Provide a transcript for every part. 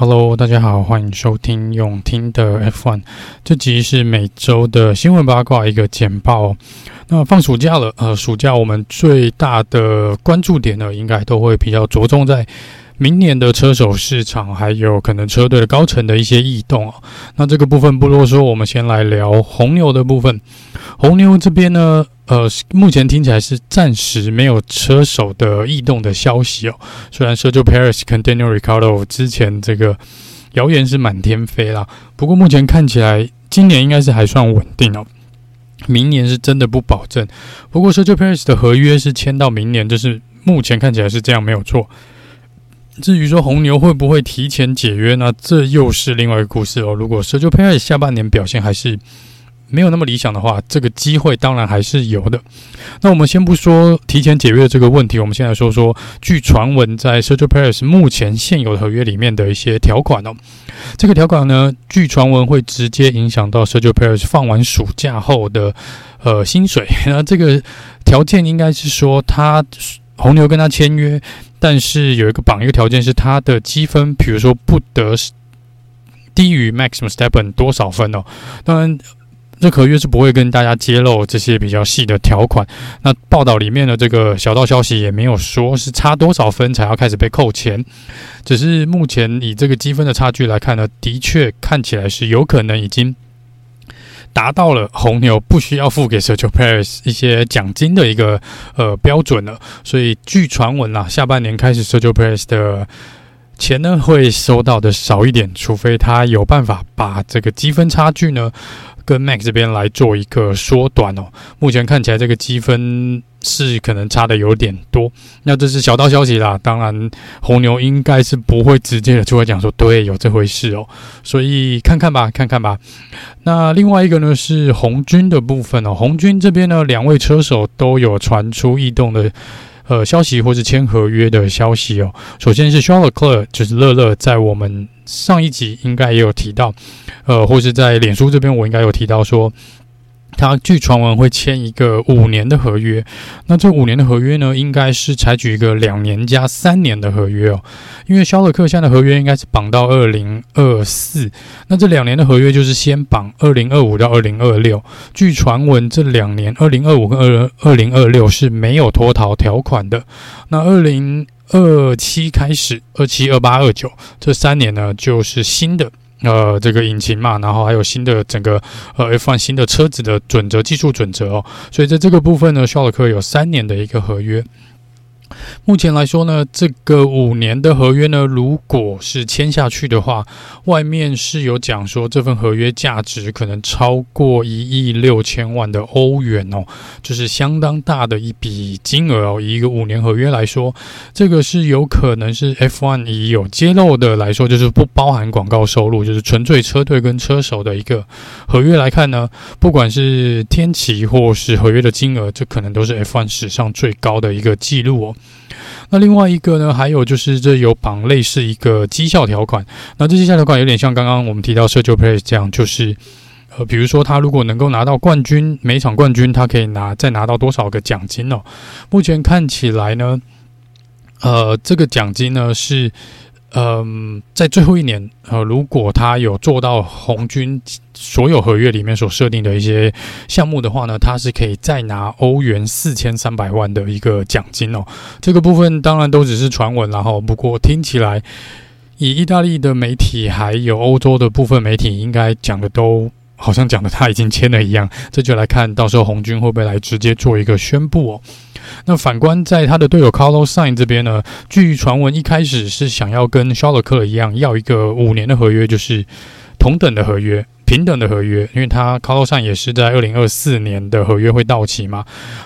Hello，大家好，欢迎收听永听的 F1。这集是每周的新闻八卦一个简报。那放暑假了，呃，暑假我们最大的关注点呢，应该都会比较着重在明年的车手市场，还有可能车队的高层的一些异动。那这个部分不啰嗦，我们先来聊红牛的部分。红牛这边呢，呃，目前听起来是暂时没有车手的异动的消息哦。虽然 Sergio Perez 跟 Daniel Ricardo 之前这个谣言是满天飞啦，不过目前看起来今年应该是还算稳定哦。明年是真的不保证。不过 Sergio Perez 的合约是签到明年，就是目前看起来是这样，没有错。至于说红牛会不会提前解约呢？这又是另外一个故事哦。如果 Sergio Perez 下半年表现还是没有那么理想的话，这个机会当然还是有的。那我们先不说提前解约这个问题，我们先来说说，据传闻在 Sergio Perez 目前现有的合约里面的一些条款哦。这个条款呢，据传闻会直接影响到 Sergio Perez 放完暑假后的呃薪水。那这个条件应该是说，他红牛跟他签约，但是有一个绑一个条件是他的积分，比如说不得低于 Max Verstappen 多少分哦。当然。这合约是不会跟大家揭露这些比较细的条款。那报道里面的这个小道消息也没有说是差多少分才要开始被扣钱，只是目前以这个积分的差距来看呢，的确看起来是有可能已经达到了红牛不需要付给 Sergio Perez 一些奖金的一个呃标准了。所以据传闻啊，下半年开始 Sergio Perez 的钱呢会收到的少一点，除非他有办法把这个积分差距呢。跟 Max 这边来做一个缩短哦，目前看起来这个积分是可能差的有点多，那这是小道消息啦。当然，红牛应该是不会直接的就会讲说对，有这回事哦，所以看看吧，看看吧。那另外一个呢是红军的部分哦，红军这边呢两位车手都有传出异动的。呃，消息或是签合约的消息哦。首先是 Charles，就是乐乐，在我们上一集应该也有提到，呃，或是在脸书这边我应该有提到说。他据传闻会签一个五年的合约，那这五年的合约呢，应该是采取一个两年加三年的合约哦。因为肖勒克现在的合约应该是绑到二零二四，那这两年的合约就是先绑二零二五到二零二六。据传闻，这两年二零二五跟二二零二六是没有脱逃条款的。那二零二七开始，二七、二八、二九这三年呢，就是新的。呃，这个引擎嘛，然后还有新的整个呃 F1 新的车子的准则、技术准则哦，所以在这个部分呢，肖尔克有三年的一个合约。目前来说呢，这个五年的合约呢，如果是签下去的话，外面是有讲说这份合约价值可能超过一亿六千万的欧元哦，就是相当大的一笔金额哦。以一个五年合约来说，这个是有可能是 F1 以有揭露的来说，就是不包含广告收入，就是纯粹车队跟车手的一个合约来看呢，不管是天期或是合约的金额，这可能都是 F1 史上最高的一个记录哦。那另外一个呢，还有就是这有绑类似一个绩效条款。那这绩效条款有点像刚刚我们提到 Sergio Perez 这样，就是呃，比如说他如果能够拿到冠军，每场冠军他可以拿再拿到多少个奖金哦。目前看起来呢，呃，这个奖金呢是。嗯，在最后一年，呃，如果他有做到红军所有合约里面所设定的一些项目的话呢，他是可以再拿欧元四千三百万的一个奖金哦。这个部分当然都只是传闻，然后不过听起来，以意大利的媒体还有欧洲的部分媒体应该讲的都好像讲的他已经签了一样，这就来看到时候红军会不会来直接做一个宣布哦。那反观在他的队友 Carlos Sainz 这边呢，据传闻一开始是想要跟肖勒克一样要一个五年的合约，就是同等的合约。平等的合约，因为他 Carlos Sainz 也是在二零二四年的合约会到期嘛。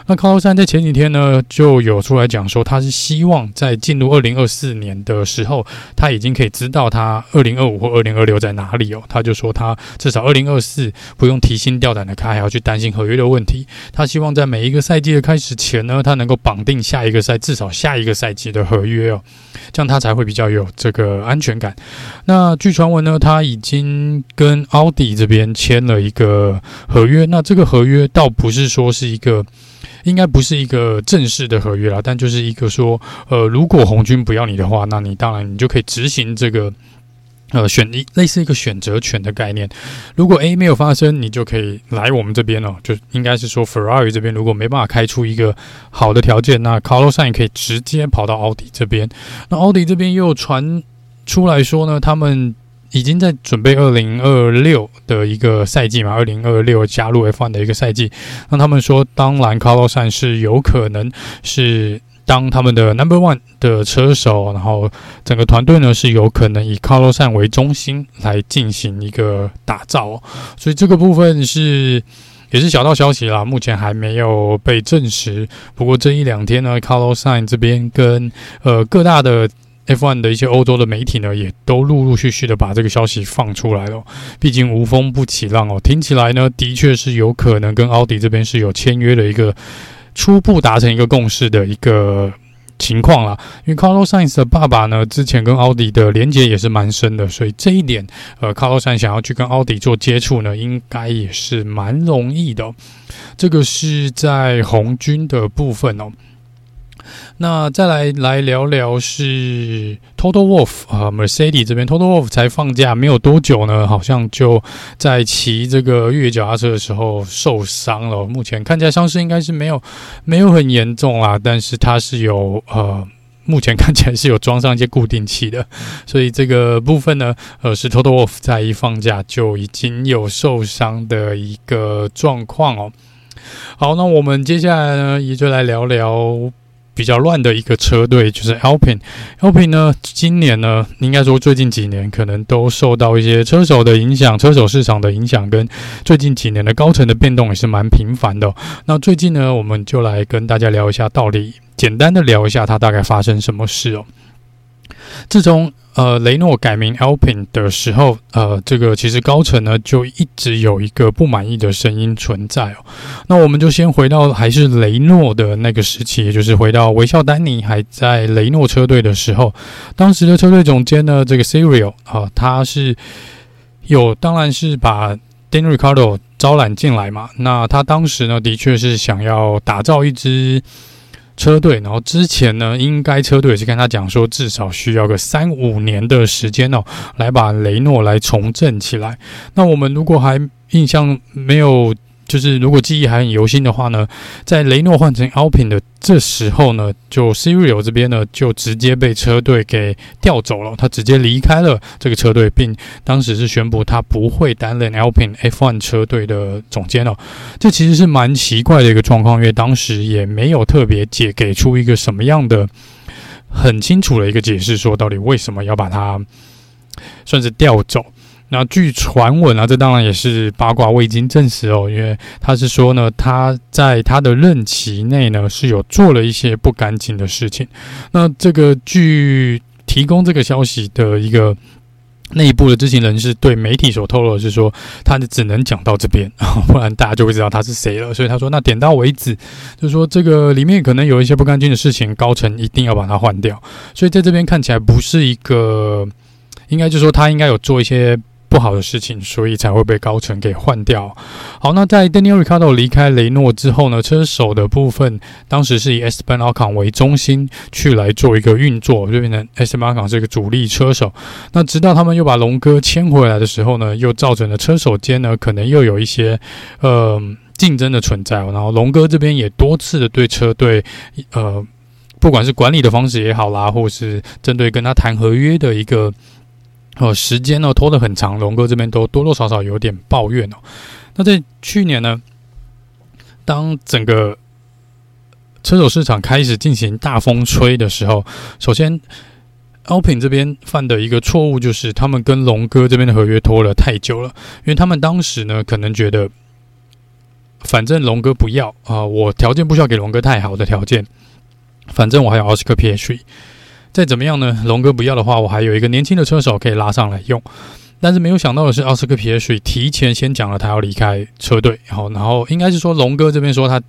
那 Carlos Sainz 在前几天呢，就有出来讲说，他是希望在进入二零二四年的时候，他已经可以知道他二零二五或二零二六在哪里哦。他就说他至少二零二四不用提心吊胆的开，还要去担心合约的问题。他希望在每一个赛季的开始前呢，他能够绑定下一个赛至少下一个赛季的合约哦，这样他才会比较有这个安全感。那据传闻呢，他已经跟奥迪。这边签了一个合约，那这个合约倒不是说是一个，应该不是一个正式的合约啦，但就是一个说，呃，如果红军不要你的话，那你当然你就可以执行这个呃，选一类似一个选择权的概念。如果 A 没有发生，你就可以来我们这边哦。就应该是说，Ferrari 这边如果没办法开出一个好的条件，那 Carlos Sainz 可以直接跑到奥迪这边。那奥迪这边又传出来说呢，他们已经在准备二零二六的一个赛季嘛，二零二六加入 F1 的一个赛季。那他们说，当然 Carlos Sain 是有可能是。当他们的 Number One 的车手，然后整个团队呢是有可能以 Carlos Sain 为中心来进行一个打造，所以这个部分是也是小道消息啦，目前还没有被证实。不过这一两天呢，Carlos Sain 这边跟呃各大的 F1 的一些欧洲的媒体呢，也都陆陆续续的把这个消息放出来了。毕竟无风不起浪哦，听起来呢的确是有可能跟奥迪这边是有签约的一个。初步达成一个共识的一个情况啦，因为 Carlos Sainz 的爸爸呢，之前跟奥迪的连接也是蛮深的，所以这一点，呃，Carlos Sainz 想要去跟奥迪做接触呢，应该也是蛮容易的。这个是在红军的部分哦。那再来来聊聊是 Total Wolff 啊，Mercedes 这边 Total Wolff 才放假没有多久呢，好像就在骑这个越野脚踏车的时候受伤了。目前看起来伤势应该是没有没有很严重啦，但是他是有呃，目前看起来是有装上一些固定器的，所以这个部分呢，呃，是 Total Wolff 在一放假就已经有受伤的一个状况哦。好，那我们接下来呢，也就来聊聊。比较乱的一个车队就是 Alpine。Alpine 呢，今年呢，应该说最近几年可能都受到一些车手的影响，车手市场的影响，跟最近几年的高层的变动也是蛮频繁的。那最近呢，我们就来跟大家聊一下，到底简单的聊一下它大概发生什么事哦。自从呃，雷诺改名 Alpine 的时候，呃，这个其实高层呢就一直有一个不满意的声音存在哦。那我们就先回到还是雷诺的那个时期，也就是回到维肖丹尼还在雷诺车队的时候，当时的车队总监呢，这个 Cyril 啊、他是有当然是把 Dan Ricardo 招揽进来嘛。那他当时呢，的确是想要打造一支。车队，然后之前呢，应该车队也是跟他讲说，至少需要个三五年的时间哦，来把雷诺来重振起来。那我们如果还印象没有。就是如果记忆还很犹新的话呢，在雷诺换成 Alpine 的这时候呢，就 Cyril 这边呢就直接被车队给调走了，他直接离开了这个车队，并当时是宣布他不会担任 Alpine F1 车队的总监了。这其实是蛮奇怪的一个状况，因为当时也没有特别解给出一个什么样的很清楚的一个解释，说到底为什么要把他算是调走。那据传闻啊，这当然也是八卦，未经证实哦。因为他是说呢，他在他的任期内呢是有做了一些不干净的事情。那这个据提供这个消息的一个内部的知情人士对媒体所透露的是说，他只能讲到这边，不然大家就会知道他是谁了。所以他说，那点到为止，就是说这个里面可能有一些不干净的事情，高层一定要把它换掉。所以在这边看起来不是一个，应该就是说他应该有做一些。不好的事情，所以才会被高层给换掉。好，那在 Daniel Ricciardo 离开雷诺之后呢，车手的部分当时是以 Esteban Ocon 为中心去来做一个运作，就变成 Esteban Ocon 是一个主力车手。那直到他们又把龙哥签回来的时候呢，又造成了车手间呢可能又有一些呃竞争的存在。然后龙哥这边也多次的对车队呃，不管是管理的方式也好啦，或是针对跟他谈合约的一个。哦，时间呢拖得很长，龙哥这边都多多少少有点抱怨哦。那在去年呢，当整个车手市场开始进行大风吹的时候，首先，Alpin 这边犯的一个错误就是他们跟龙哥这边的合约拖了太久了，因为他们当时呢可能觉得，反正龙哥不要啊、我条件不需要给龙哥太好的条件，反正我还有奥斯卡 PH。再怎么样呢？龙哥不要的话，我还有一个年轻的车手可以拉上来用。但是没有想到的是，奥斯克皮耶水提前先讲了他要离开车队，然后，然后应该是说龙哥这边说他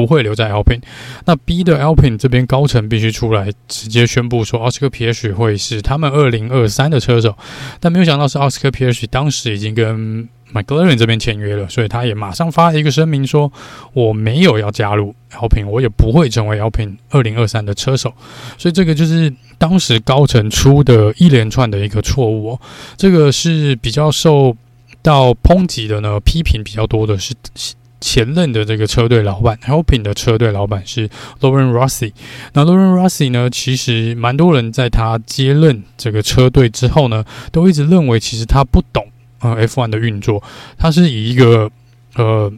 不会留在 Alpine，那 B 的 Alpine 这边高层必须出来直接宣布说奥斯克皮耶水会是他们二零二三的车手。但没有想到是奥斯克皮耶水当时已经跟 McLaren 这边签约了，所以他也马上发了一个声明说，我没有要加入 Alpine，我也不会成为 Alpine 二零二三的车手。所以这个就是当时高层出的一连串的一个错误哦。这个是比较受到抨击的呢，批评比较多的是前任的这个车队老板，Helping 的车队老板是 Lauren Rossi。那 Lauren Rossi 呢，其实蛮多人在他接任这个车队之后呢，都一直认为其实他不懂。呃，F1 的运作，他是以一个呃，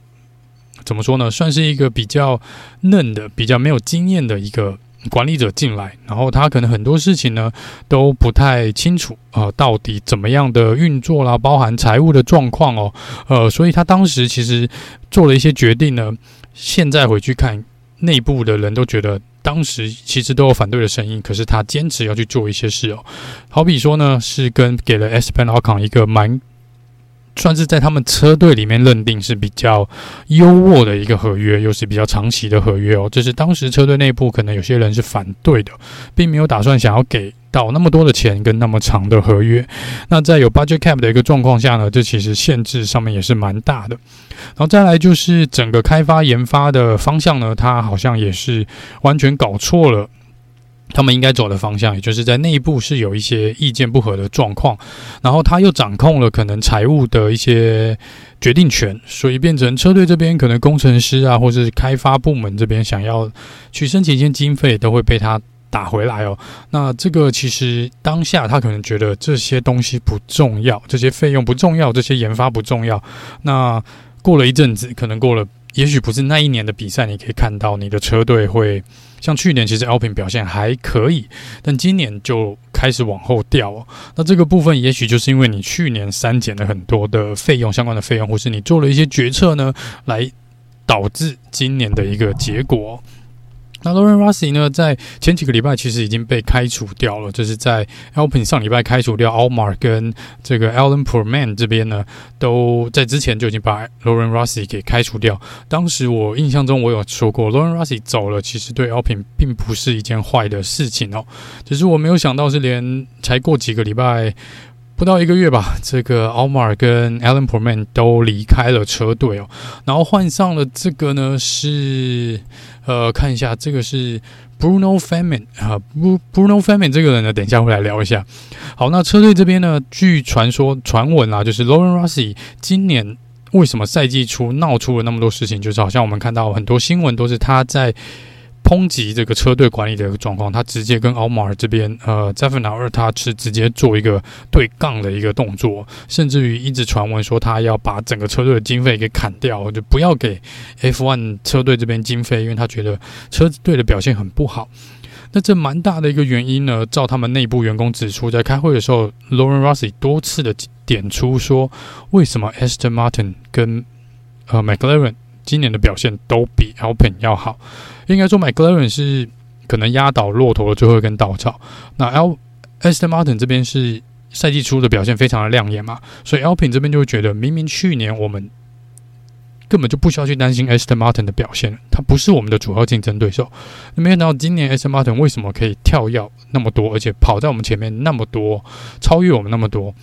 怎么说呢？算是一个比较嫩的、比较没有经验的一个管理者进来，然后他可能很多事情呢都不太清楚啊、呃，到底怎么样的运作啦，包含财务的状况哦，呃，所以他当时其实做了一些决定呢。现在回去看，内部的人都觉得。当时其实都有反对的声音，可是他坚持要去做一些事哦。好比说呢，是跟给了 Esteban Ocon 一个蛮。算是在他们车队里面认定是比较优渥的一个合约，又是比较长期的合约哦。这是当时车队内部可能有些人是反对的，并没有打算想要给到那么多的钱跟那么长的合约。那在有 budget cap 的一个状况下呢，这其实限制上面也是蛮大的。然后再来就是整个开发研发的方向呢，他好像也是完全搞错了。他们应该走的方向，也就是在内部是有一些意见不合的状况，然后他又掌控了可能财务的一些决定权，所以变成车队这边可能工程师啊，或者是开发部门这边想要去申请一些经费，都会被他打回来哦。那这个其实当下他可能觉得这些东西不重要，这些费用不重要，这些研发不重要。那过了一阵子，可能过了。也许不是那一年的比赛，你可以看到你的车队会像去年，其实 Alpin 表现还可以，但今年就开始往后掉。那这个部分也许就是因为你去年删减了很多的费用，相关的费用，或是你做了一些决策呢，来导致今年的一个结果。那 Lauren Rossi 呢，在前几个礼拜其实已经被开除掉了，就是在 Alpine 上礼拜开除掉 Almar 跟这个 Alan Proman 这边呢，都在之前就已经把 Lauren Rossi 给开除掉。当时我印象中我有说过 Lauren Rossi 走了，其实对 Alpin 并不是一件坏的事情哦，只是我没有想到是连才过几个礼拜。不到一个月吧，这个奥马尔跟 Alan Proman 都离开了车队哦，然后换上了这个呢是呃，看一下这个是 Bruno Famin 啊，Bruno Famin 这个人呢，等一下会来聊一下。好，那车队这边呢，据传说传闻啊，就是 Lauren Rossi 今年为什么赛季初闹出了那么多事情，就是好像我们看到很多新闻都是他在。抨击这个车队管理的一个状况，他直接跟奥马尔这边，呃，Zephinaud 他是直接做一个对杠的一个动作，甚至于一直传闻说他要把整个车队的经费给砍掉，就不要给 F1 车队这边经费，因为他觉得车队的表现很不好。那这蛮大的一个原因呢，照他们内部员工指出，在开会的时候，Lauren Rossi 多次的点出说，为什么 Aston Martin 跟呃 McLaren 今年的表现都比 Alpine 要好。应该说，McLaren 是可能压倒骆驼的最后一根稻草。那 L Aston Martin 这边是赛季初的表现非常的亮眼嘛，所以 Alpine 这边就会觉得，明明去年我们根本就不需要去担心 Aston Martin 的表现，它不是我们的主要竞争对手。那没想到今年 Aston Martin 为什么可以跳跃那么多，而且跑在我们前面那么多，超越我们那么多？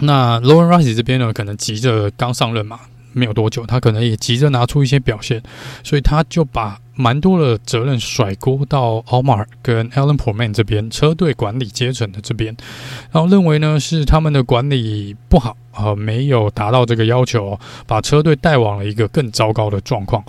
那 Lauren Rossi 这边呢，可能急着刚上任嘛，没有多久，他可能也急着拿出一些表现，所以他就把。蛮多的责任甩锅到奥马尔跟 Alain Proman 这边车队管理阶层的这边，然后认为呢是他们的管理不好啊、呃，没有达到这个要求，把车队带往了一个更糟糕的状况。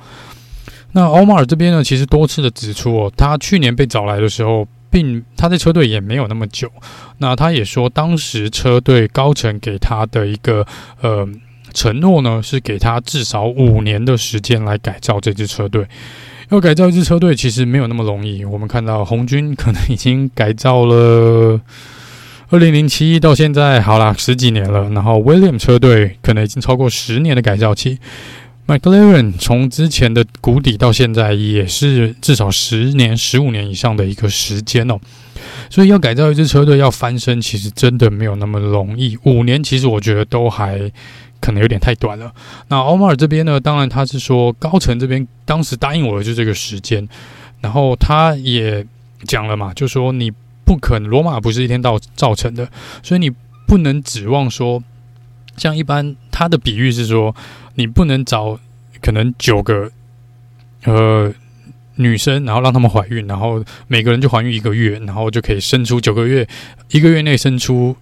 那奥马尔这边呢，其实多次的指出哦，他去年被找来的时候，并他在车队也没有那么久。那他也说，当时车队高层给他的一个呃承诺呢，是给他至少五年的时间来改造这支车队。要改造一支车队，其实没有那么容易。我们看到红军可能已经改造了二零零七到现在，好啦，十几年了。然后 William 车队可能已经超过十年的改造期。McLaren 从之前的谷底到现在，也是至少十年、十五年以上的一个时间哦。所以要改造一支车队，要翻身，其实真的没有那么容易。五年，其实我觉得都还。可能有点太短了。那奥马尔这边呢？当然他是说高层这边当时答应我的就是这个时间，然后他也讲了嘛，就说你不可能，罗马不是一天到造成的，所以你不能指望说像一般他的比喻是说，你不能找可能九个呃女生，然后让他们怀孕，然后每个人就怀孕一个月，然后就可以生出九个月，一个月内生出。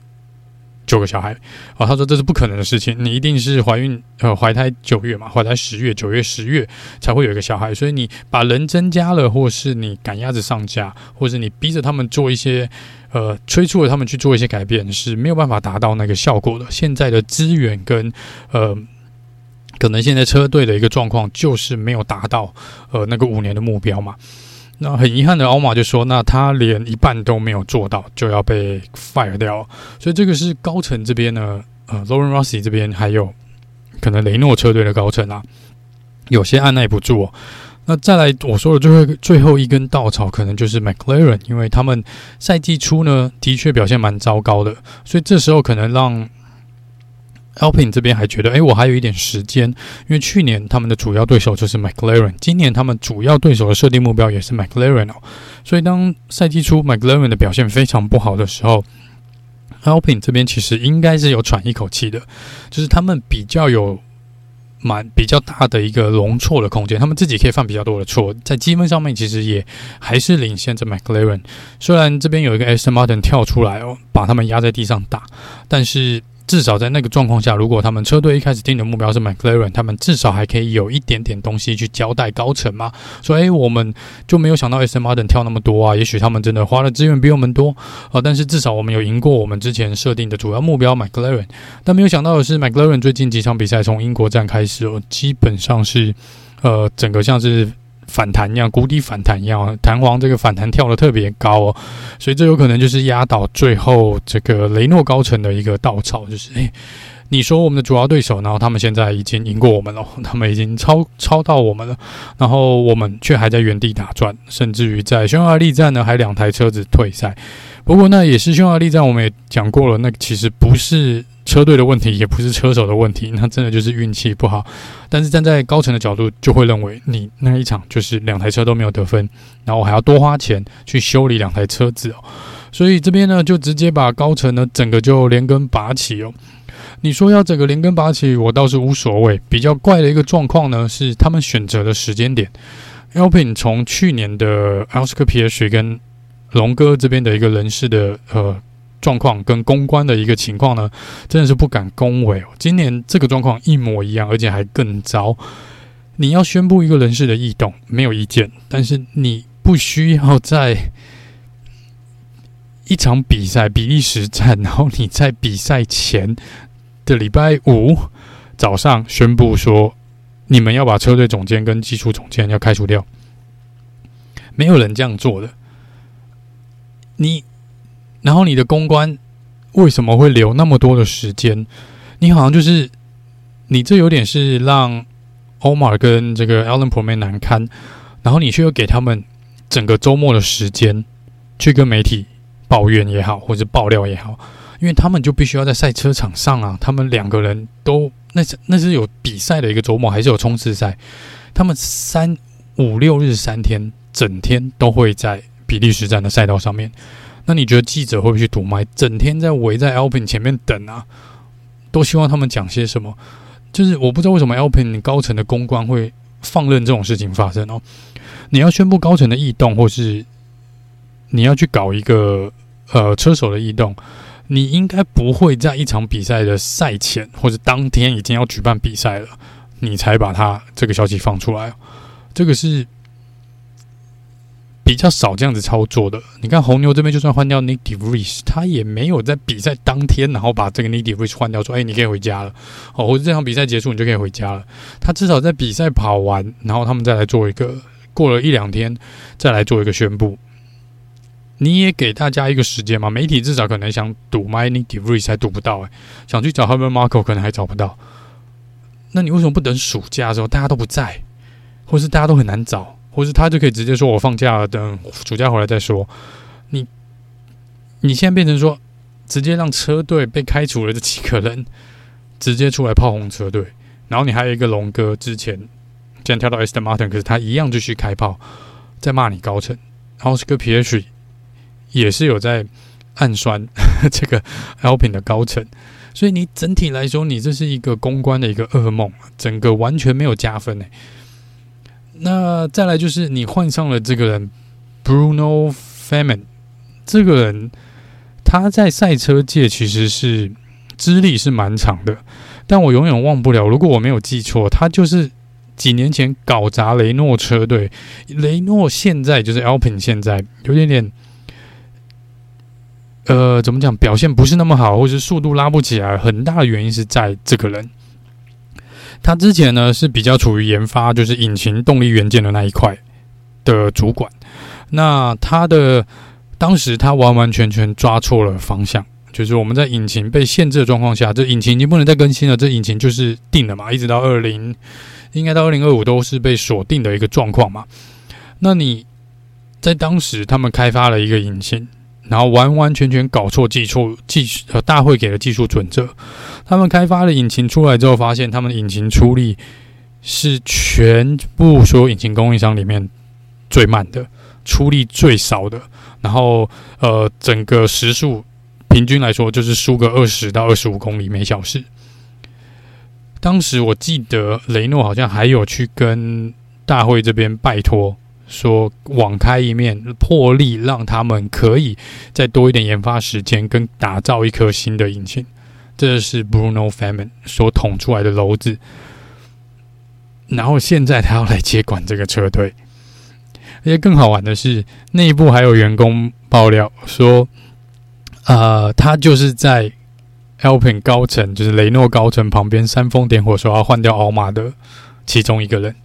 九个小孩，啊，他说这是不可能的事情，你一定是怀孕，呃，怀胎九月嘛，怀胎十月，九月十月才会有一个小孩，所以你把人增加了，或是你赶鸭子上架，或是你逼着他们做一些，呃，催促了他们去做一些改变，是没有办法达到那个效果的。现在的资源跟，呃，可能现在车队的一个状况就是没有达到，呃，那个五年的目标嘛。那很遗憾的，奥马就说：“那他连一半都没有做到，就要被 fire 掉。所以这个是高层这边呢，呃，Lauren Rossi 这边还有可能雷诺车队的高层啊，有些按捺不住哦。那再来我说的最后最后一根稻草，可能就是 McLaren，因为他们赛季初呢的确表现蛮糟糕的，所以这时候可能让。” Alpine 这边还觉得，哎，我还有一点时间，因为去年他们的主要对手就是 McLaren，今年他们主要对手的设定目标也是 McLaren 哦，所以当赛季初 McLaren 的表现非常不好的时候，Alpine 这边其实应该是有喘一口气的，就是他们比较有蛮比较大的一个容错的空间，他们自己可以犯比较多的错，在积分上面其实也还是领先着 McLaren，虽然这边有一个 s m Martin 跳出来哦，把他们压在地上打，但是。至少在那个状况下，如果他们车队一开始定的目标是 McLaren，他们至少还可以有一点点东西去交代高层嘛。说，诶，我们就没有想到 smart 跳那么多啊，也许他们真的花的资源比我们多啊、呃，但是至少我们有赢过我们之前设定的主要目标 McLaren。但没有想到的是，McLaren 最近几场比赛从英国站开始哦，基本上是呃整个像是。反弹一样，谷底反弹一样，弹簧这个反弹跳得特别高哦，所以这有可能就是压倒最后这个雷诺高层的一个稻草，就是诶，你说我们的主要对手，然后他们现在已经赢过我们了，他们已经超超到我们了，然后我们却还在原地打转，甚至于在匈牙利站呢，还两台车子退赛。不过那也是匈牙利站，我们也讲过了，那其实不是。车队的问题也不是车手的问题，那真的就是运气不好。但是站在高层的角度，就会认为你那一场就是两台车都没有得分，然后还要多花钱去修理两台车子哦。所以这边呢，就直接把高层呢整个就连根拔起哦。你说要整个连根拔起，我倒是无所谓。比较怪的一个状况呢，是他们选择的时间点。Alpine 从去年的 Oscar Piastri 跟龙哥这边的一个人事的呃。状况跟公关的一个情况呢，真的是不敢恭维哦。今年这个状况一模一样，而且还更糟。你要宣布一个人事的异动，没有意见，但是你不需要在一场比赛比利时站，然后你在比赛前的礼拜五早上宣布说，你们要把车队总监跟技术总监要开除掉，没有人这样做的。你。然后你的公关为什么会留那么多的时间？你好像就是你这有点是让欧马跟这个 Alan Pro 梅难堪，然后你却又给他们整个周末的时间去跟媒体抱怨也好，或者爆料也好，因为他们就必须要在赛车场上啊，他们两个人都那是那是有比赛的一个周末，还是有冲刺赛？他们三五六日三天，整天都会在比利时站的赛道上面。那你觉得记者会不会去堵麦？整天在围在 Alpin 前面等啊，都希望他们讲些什么？就是我不知道为什么 Alpin 高层的公关会放任这种事情发生哦。你要宣布高层的异动，或是你要去搞一个呃车手的异动，你应该不会在一场比赛的赛前或者当天已经要举办比赛了，你才把它这个消息放出来。这个是。比较少这样子操作的。你看红牛这边，就算换掉 Nick DeVries，他也没有在比赛当天，然后把这个 Nick DeVries 换掉，说：“哎，你可以回家了。”哦，或者这场比赛结束，你就可以回家了。他至少在比赛跑完，然后他们再来做一个，过了一两天再来做一个宣布。你也给大家一个时间嘛？媒体至少可能想堵 My Nyck de Vries 还堵不到，哎，想去找 Helmut Marko 可能还找不到。那你为什么不等暑假的时候大家都不在，或是大家都很难找？或是他就可以直接说：“我放假了，等暑假回来再说。”你，你现在变成说，直接让车队被开除了这几个人，直接出来炮轰车队。然后你还有一个龙哥，之前竟然跳到 Aston Martin，可是他一样继续开炮，在骂你高层。然后是个 P H，也是有在暗酸 这个 Alpine 的高层，所以你整体来说，你这是一个公关的一个噩梦，整个完全没有加分诶。那再来就是你换上了这个人 Bruno Famin，这个人他在赛车界其实是资历是蛮长的，但我永远忘不了，如果我没有记错，他就是。几年前搞砸雷诺车队，雷诺现在就是 Alpine，现在有点点，呃，怎么讲？表现不是那么好，或是速度拉不起来，很大的原因是在这个人。他之前呢是比较处于研发，就是引擎动力元件的那一块的主管。那他的当时他完完全全抓错了方向，就是我们在引擎被限制的状况下，这引擎已经不能再更新了，这引擎就是定了嘛，一直到二零。应该到二零二五都是被锁定的一个状况嘛？那你在当时他们开发了一个引擎，然后完完全全搞错技术技呃大会给的技术准则，他们开发了引擎出来之后，发现他们的引擎出力是全部所有引擎供应商里面最慢的，出力最少的，然后呃整个时速平均来说就是输个二十到二十五公里每小时。当时我记得雷诺好像还有去跟大会这边拜托，说网开一面，破例让他们可以再多一点研发时间，跟打造一颗新的引擎。这是 Bruno Famin 所捅出来的篓子。然后现在他要来接管这个车队，而且更好玩的是，内部还有员工爆料说，呃，他就是在。Alpin 高层就是雷诺高层旁边煽风点火说要换掉奥马的其中一个人，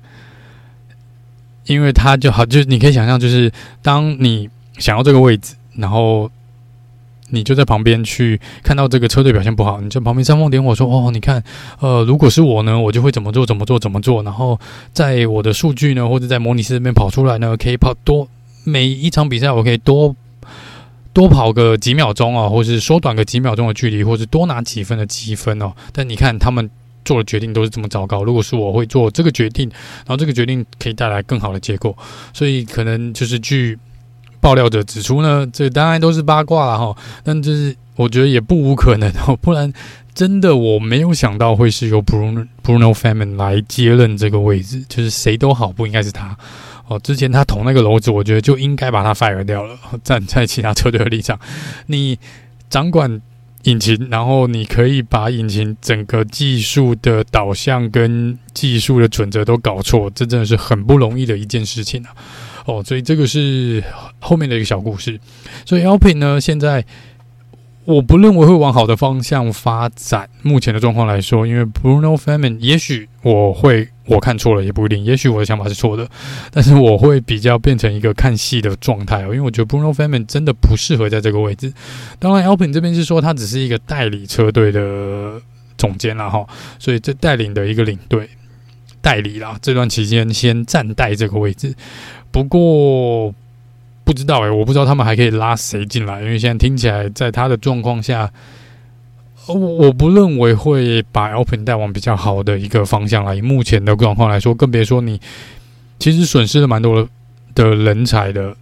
因为他就好，就是你可以想象，就是当你想要这个位置，然后你就在旁边去看到这个车队表现不好，你就旁边煽风点火说：“哦，你看，呃，如果是我呢，我就会怎么做，怎么做，怎么做。然后在我的数据呢，或者在模拟室这边跑出来呢，可以跑多每一场比赛，我可以多。”多跑个几秒钟哦，或是缩短个几秒钟的距离，或是多拿几分的积分哦。但你看他们做的决定都是这么糟糕。如果是我会做这个决定，然后这个决定可以带来更好的结果。所以可能就是据爆料者指出呢，这当然都是八卦了哈。但就是我觉得也不无可能哦，不然真的我没有想到会是由 Bruno Bruno Famin 来接任这个位置，就是谁都好，不应该是他。哦，之前他捅那个篓子，我觉得就应该把他 fire 掉了。站在其他车队的立场，你掌管引擎，然后你可以把引擎整个技术的导向跟技术的准则都搞错，这真的是很不容易的一件事情啊。哦，所以这个是后面的一个小故事。所以 Alpine 呢，现在。我不认为会往好的方向发展。目前的状况来说，因为 Bruno Famin，也许我会我看错了，也不一定。也许我的想法是错的，但是我会比较变成一个看戏的状态哦。因为我觉得 Bruno Famin 真的不适合在这个位置。当然，Alpin 这边是说他只是一个代理车队的总监啦，哈，所以这带领的一个领队代理啦。这段期间先暂代这个位置。不过。不知道哎、欸，我不知道他们还可以拉谁进来，因为现在听起来，在他的状况下，我我不认为会把 Alpine 带往比较好的一个方向来。以目前的状况来说，更别说你其实损失了蛮多的人才的。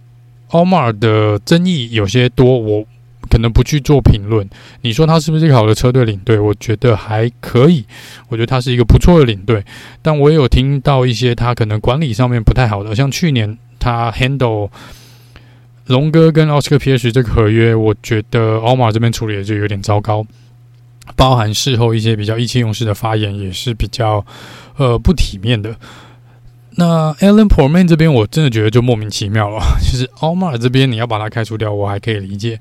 奥马尔的争议有些多，我可能不去做评论。你说他是不是一个好的车队领队？我觉得还可以，我觉得他是一个不错的领队。但我也有听到一些他可能管理上面不太好的，像去年他 handle。龙哥跟奥斯卡皮耶什这个合约，我觉得奥马这边处理的就有点糟糕，包含事后一些比较意气用事的发言，也是比较呃不体面的。那 Alan Portman 这边，我真的觉得就莫名其妙了。其 实奥马这边你要把他开除掉，我还可以理解。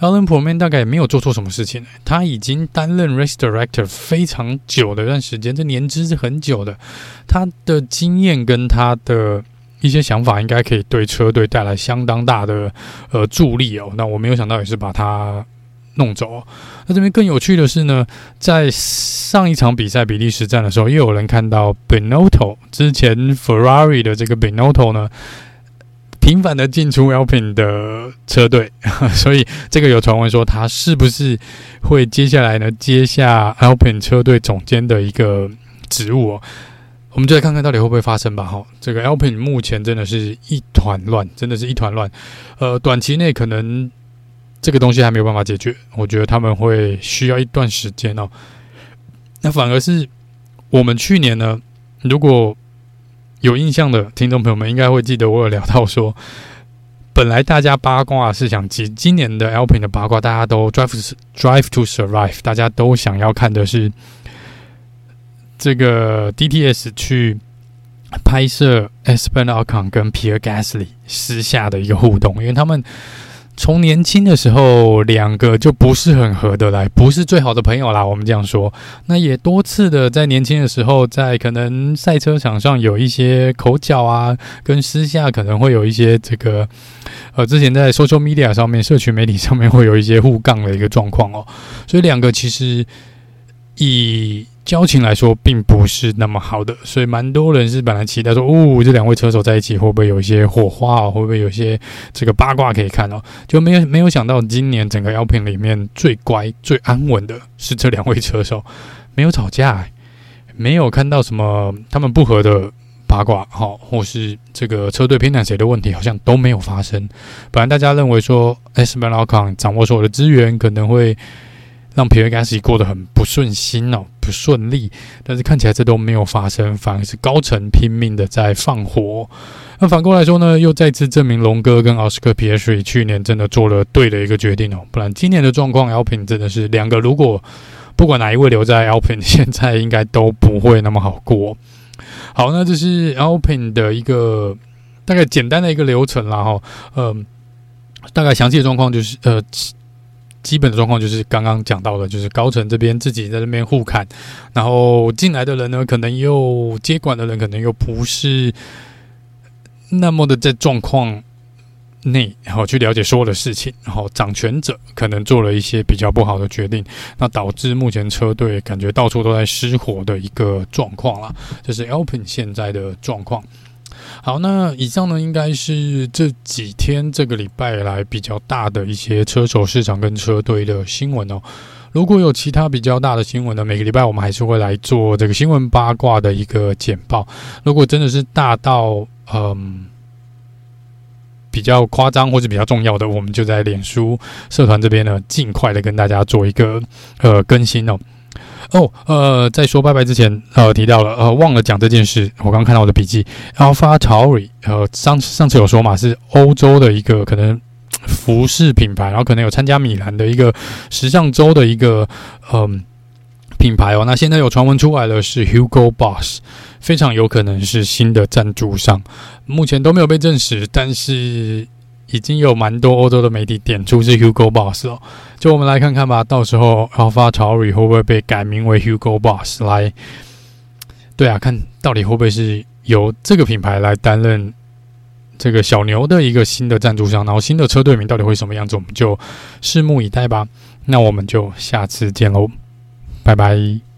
Alan Portman 大概也没有做错什么事情，他已经担任 Race Director 非常久的一段时间，这年资是很久的，他的经验跟他的。一些想法应该可以对车队带来相当大的呃助力哦。那我没有想到也是把他弄走。那这边更有趣的是呢，在上一场比赛比利时站的时候，又有人看到 Benotto 之前 Ferrari 的这个 Benotto 呢，频繁的进出 Alpine 的车队，所以这个有传闻说他是不是会接下来呢接下 Alpine 车队总监的一个职务哦。我们就来看看到底会不会发生吧。哈，这个 Alpine 目前真的是一团乱，真的是一团乱。呃，短期内可能这个东西还没有办法解决，我觉得他们会需要一段时间哦。那反而是我们去年呢，如果有印象的听众朋友们，应该会记得我有聊到说，本来大家八卦是想今今年的 Alpine 的八卦，大家都 Drive Drive to Survive，大家都想要看的是这个 DTS 去拍摄 Esteban Ocon 跟 Pierre Gasly 私下的一个互动，因为他们。从年轻的时候，两个就不是很合得来，不是最好的朋友啦。我们这样说，那也多次的在年轻的时候，在可能赛车场上有一些口角啊，跟私下可能会有一些这个，呃，之前在 social media 上面、社群媒体上面会有一些互杠的一个状况哦。所以两个其实以。交情来说，并不是那么好的，所以蛮多人是本来期待说，哦，这两位车手在一起会不会有一些火花哦，会不会有些这个八卦可以看哦？就没有没有想到，今年整个 L P 里面最乖、最安稳的是这两位车手，没有吵架，没有看到什么他们不合的八卦，好，或是这个车队偏袒谁的问题，好像都没有发生。本来大家认为说，Esteban Ocon 掌握所有的资源，可能会。让皮尔加西过得很不顺心哦，不顺利。但是看起来这都没有发生，反而是高层拼命的在放火。那反过来说呢，又再次证明龙哥跟奥斯克皮耶瑞去年真的做了对的一个决定哦。不然今年的状况，Alpin 真的是两个，如果不管哪一位留在 Alpine，现在应该都不会那么好过。好，那这是 Alpin 的一个大概简单的一个流程啦哈。嗯，大概详细的状况就是呃。基本的状况就是刚刚讲到的，就是高层这边自己在那边互砍，然后进来的人呢，可能又接管的人可能又不是那么的在状况内，然后去了解所有的事情，然后掌权者可能做了一些比较不好的决定，那导致目前车队感觉到处都在失火的一个状况啦，这是 Alpine 现在的状况。好，那以上呢，应该是这几天这个礼拜来比较大的一些车手市场跟车队的新闻哦。如果有其他比较大的新闻呢，每个礼拜我们还是会来做这个新闻八卦的一个简报。如果真的是大到嗯比较夸张或者比较重要的，我们就在脸书社团这边呢，尽快的跟大家做一个呃更新哦。哦，呃，在说拜拜之前，呃，提到了，呃，忘了讲这件事。我刚看到我的笔记，AlphaTauri，呃，上上次有说嘛，是欧洲的一个可能服饰品牌，然后可能有参加米兰的一个时尚周的一个嗯、品牌哦。那现在有传闻出来了，是 Hugo Boss，非常有可能是新的赞助商，目前都没有被证实，但是。已经有蛮多欧洲的媒体点出是 Hugo Boss 哦，就我们来看看吧。到时候 AlphaTauri 会不会被改名为 Hugo Boss 来？对啊，看到底会不会是由这个品牌来担任这个小牛的一个新的赞助商？然后新的车队名到底会什么样子？我们就拭目以待吧。那我们就下次见喽，拜拜。